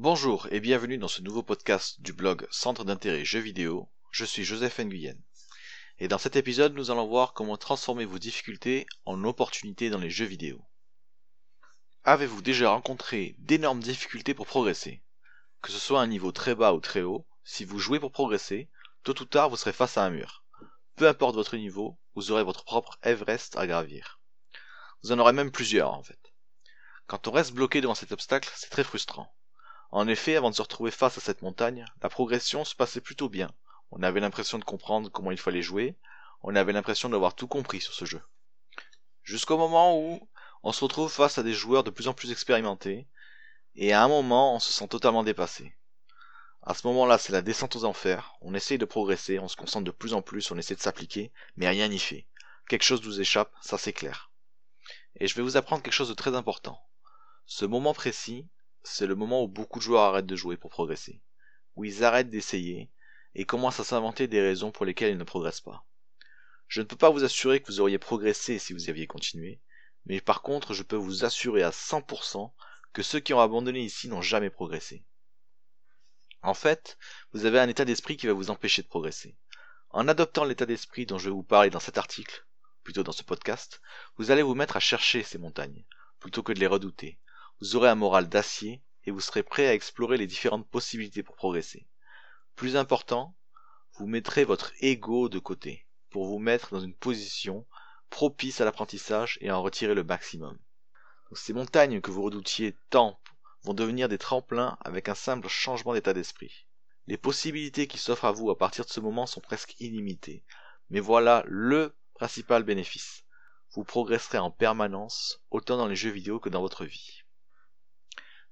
Bonjour et bienvenue dans ce nouveau podcast du blog Centre d'intérêt jeux vidéo. Je suis Joseph Nguyen. Et dans cet épisode, nous allons voir comment transformer vos difficultés en opportunités dans les jeux vidéo. Avez-vous déjà rencontré d'énormes difficultés pour progresser? Que ce soit à un niveau très bas ou très haut, si vous jouez pour progresser, tôt ou tard vous serez face à un mur. Peu importe votre niveau, vous aurez votre propre Everest à gravir. Vous en aurez même plusieurs en fait. Quand on reste bloqué devant cet obstacle, c'est très frustrant. En effet, avant de se retrouver face à cette montagne, la progression se passait plutôt bien. On avait l'impression de comprendre comment il fallait jouer, on avait l'impression d'avoir tout compris sur ce jeu. Jusqu'au moment où on se retrouve face à des joueurs de plus en plus expérimentés, et à un moment on se sent totalement dépassé. À ce moment-là, c'est la descente aux enfers, on essaye de progresser, on se concentre de plus en plus, on essaie de s'appliquer, mais rien n'y fait. Quelque chose nous échappe, ça c'est clair. Et je vais vous apprendre quelque chose de très important. Ce moment précis, c'est le moment où beaucoup de joueurs arrêtent de jouer pour progresser, où ils arrêtent d'essayer et commencent à s'inventer des raisons pour lesquelles ils ne progressent pas. Je ne peux pas vous assurer que vous auriez progressé si vous aviez continué, mais par contre je peux vous assurer à 100% que ceux qui ont abandonné ici n'ont jamais progressé. En fait, vous avez un état d'esprit qui va vous empêcher de progresser. En adoptant l'état d'esprit dont je vais vous parler dans cet article, plutôt dans ce podcast, vous allez vous mettre à chercher ces montagnes, plutôt que de les redouter, vous aurez un moral d'acier et vous serez prêt à explorer les différentes possibilités pour progresser. Plus important, vous mettrez votre ego de côté pour vous mettre dans une position propice à l'apprentissage et en retirer le maximum. ces montagnes que vous redoutiez tant vont devenir des tremplins avec un simple changement d'état d'esprit. Les possibilités qui s'offrent à vous à partir de ce moment sont presque illimitées, mais voilà le principal bénéfice. Vous progresserez en permanence, autant dans les jeux vidéo que dans votre vie.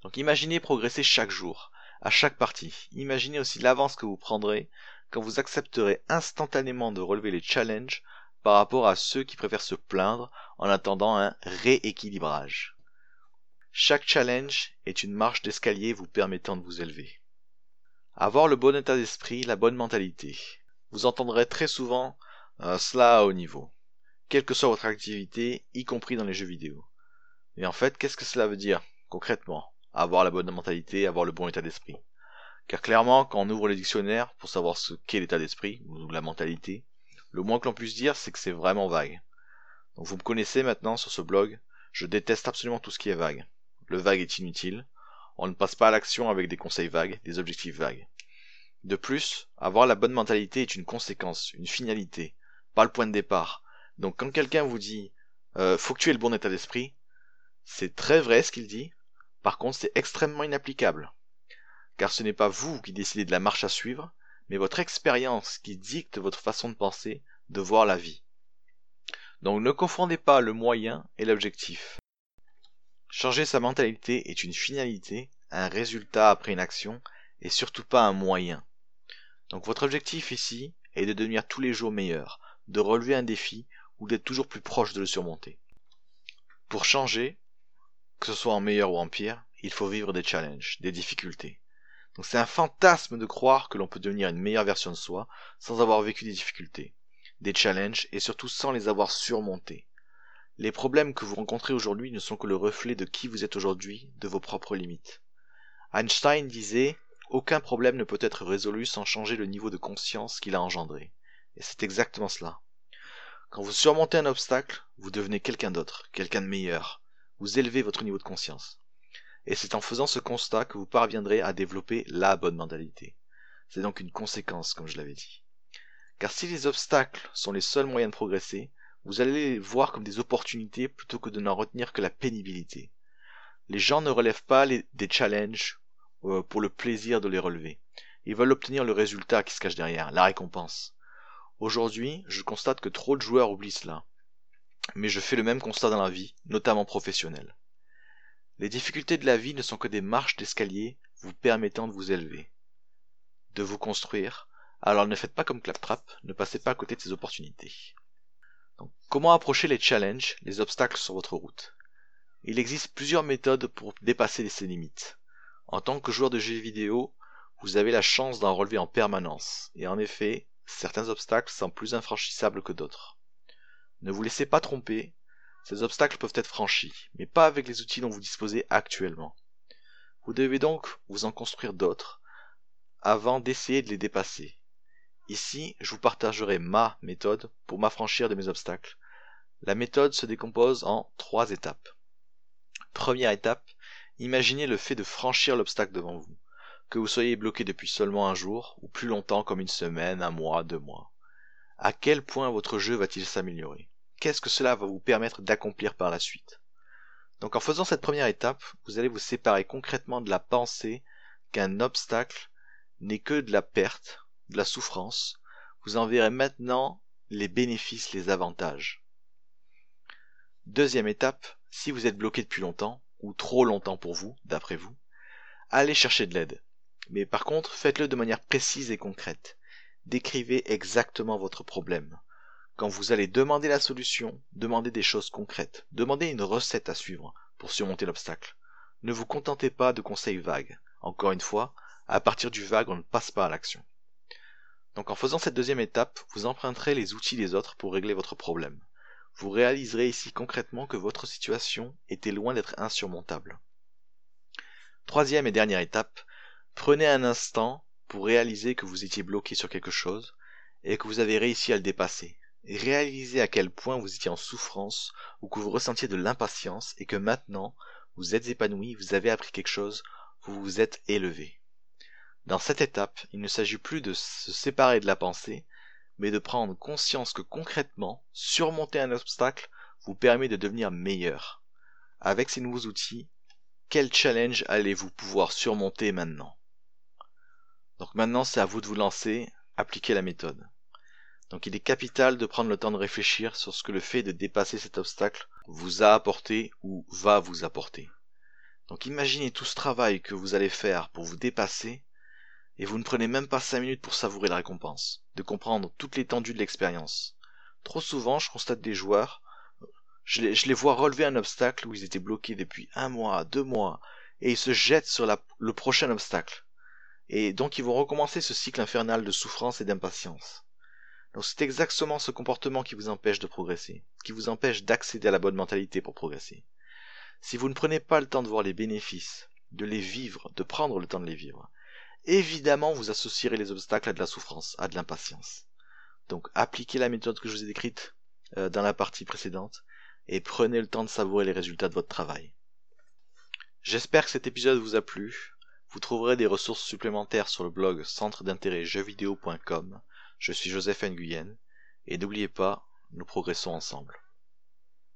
Donc imaginez progresser chaque jour, à chaque partie. Imaginez aussi l'avance que vous prendrez quand vous accepterez instantanément de relever les challenges par rapport à ceux qui préfèrent se plaindre en attendant un rééquilibrage. Chaque challenge est une marche d'escalier vous permettant de vous élever. Avoir le bon état d'esprit, la bonne mentalité. Vous entendrez très souvent euh, cela à haut niveau, quelle que soit votre activité, y compris dans les jeux vidéo. Mais en fait, qu'est-ce que cela veut dire concrètement? Avoir la bonne mentalité, avoir le bon état d'esprit. Car clairement, quand on ouvre le dictionnaire pour savoir ce qu'est l'état d'esprit, ou la mentalité, le moins que l'on puisse dire, c'est que c'est vraiment vague. Donc vous me connaissez maintenant sur ce blog, je déteste absolument tout ce qui est vague. Le vague est inutile, on ne passe pas à l'action avec des conseils vagues, des objectifs vagues. De plus, avoir la bonne mentalité est une conséquence, une finalité, pas le point de départ. Donc quand quelqu'un vous dit euh, faut que tu aies le bon état d'esprit, c'est très vrai ce qu'il dit, par contre, c'est extrêmement inapplicable. Car ce n'est pas vous qui décidez de la marche à suivre, mais votre expérience qui dicte votre façon de penser, de voir la vie. Donc ne confondez pas le moyen et l'objectif. Changer sa mentalité est une finalité, un résultat après une action, et surtout pas un moyen. Donc votre objectif ici est de devenir tous les jours meilleur, de relever un défi ou d'être toujours plus proche de le surmonter. Pour changer, que ce soit en meilleur ou en pire, il faut vivre des challenges, des difficultés. Donc c'est un fantasme de croire que l'on peut devenir une meilleure version de soi sans avoir vécu des difficultés, des challenges et surtout sans les avoir surmontés. Les problèmes que vous rencontrez aujourd'hui ne sont que le reflet de qui vous êtes aujourd'hui, de vos propres limites. Einstein disait Aucun problème ne peut être résolu sans changer le niveau de conscience qu'il a engendré. Et c'est exactement cela. Quand vous surmontez un obstacle, vous devenez quelqu'un d'autre, quelqu'un de meilleur, vous élevez votre niveau de conscience. Et c'est en faisant ce constat que vous parviendrez à développer la bonne mentalité. C'est donc une conséquence, comme je l'avais dit. Car si les obstacles sont les seuls moyens de progresser, vous allez les voir comme des opportunités plutôt que de n'en retenir que la pénibilité. Les gens ne relèvent pas des challenges euh, pour le plaisir de les relever. Ils veulent obtenir le résultat qui se cache derrière, la récompense. Aujourd'hui, je constate que trop de joueurs oublient cela mais je fais le même constat dans la vie, notamment professionnelle. Les difficultés de la vie ne sont que des marches d'escalier vous permettant de vous élever, de vous construire, alors ne faites pas comme Claptrap, ne passez pas à côté de ces opportunités. comment approcher les challenges, les obstacles sur votre route? Il existe plusieurs méthodes pour dépasser ces limites. En tant que joueur de jeux vidéo, vous avez la chance d'en relever en permanence, et en effet, certains obstacles sont plus infranchissables que d'autres. Ne vous laissez pas tromper, ces obstacles peuvent être franchis, mais pas avec les outils dont vous disposez actuellement. Vous devez donc vous en construire d'autres avant d'essayer de les dépasser. Ici, je vous partagerai ma méthode pour m'affranchir de mes obstacles. La méthode se décompose en trois étapes. Première étape, imaginez le fait de franchir l'obstacle devant vous, que vous soyez bloqué depuis seulement un jour ou plus longtemps comme une semaine, un mois, deux mois. À quel point votre jeu va-t-il s'améliorer? Qu'est-ce que cela va vous permettre d'accomplir par la suite? Donc en faisant cette première étape, vous allez vous séparer concrètement de la pensée qu'un obstacle n'est que de la perte, de la souffrance. Vous en verrez maintenant les bénéfices, les avantages. Deuxième étape, si vous êtes bloqué depuis longtemps, ou trop longtemps pour vous, d'après vous, allez chercher de l'aide. Mais par contre, faites-le de manière précise et concrète. Décrivez exactement votre problème. Quand vous allez demander la solution, demandez des choses concrètes. Demandez une recette à suivre pour surmonter l'obstacle. Ne vous contentez pas de conseils vagues. Encore une fois, à partir du vague, on ne passe pas à l'action. Donc en faisant cette deuxième étape, vous emprunterez les outils des autres pour régler votre problème. Vous réaliserez ici concrètement que votre situation était loin d'être insurmontable. Troisième et dernière étape, prenez un instant pour réaliser que vous étiez bloqué sur quelque chose et que vous avez réussi à le dépasser. réalisez à quel point vous étiez en souffrance ou que vous ressentiez de l'impatience et que maintenant vous êtes épanoui, vous avez appris quelque chose, vous vous êtes élevé. Dans cette étape, il ne s'agit plus de se séparer de la pensée, mais de prendre conscience que concrètement, surmonter un obstacle vous permet de devenir meilleur. Avec ces nouveaux outils, quel challenge allez-vous pouvoir surmonter maintenant? Donc maintenant, c'est à vous de vous lancer, appliquer la méthode. Donc il est capital de prendre le temps de réfléchir sur ce que le fait de dépasser cet obstacle vous a apporté ou va vous apporter. Donc imaginez tout ce travail que vous allez faire pour vous dépasser et vous ne prenez même pas 5 minutes pour savourer la récompense, de comprendre toute l'étendue de l'expérience. Trop souvent, je constate des joueurs, je les, vois relever un obstacle où ils étaient bloqués depuis un mois, deux mois, et ils se jettent sur le prochain obstacle. Et donc ils vont recommencer ce cycle infernal de souffrance et d'impatience. Donc c'est exactement ce comportement qui vous empêche de progresser, qui vous empêche d'accéder à la bonne mentalité pour progresser. Si vous ne prenez pas le temps de voir les bénéfices, de les vivre, de prendre le temps de les vivre, évidemment vous associerez les obstacles à de la souffrance, à de l'impatience. Donc appliquez la méthode que je vous ai décrite euh, dans la partie précédente et prenez le temps de savourer les résultats de votre travail. J'espère que cet épisode vous a plu. Vous trouverez des ressources supplémentaires sur le blog centre d'intérêt jeuxvideo.com. Je suis Joseph Nguyen et n'oubliez pas, nous progressons ensemble.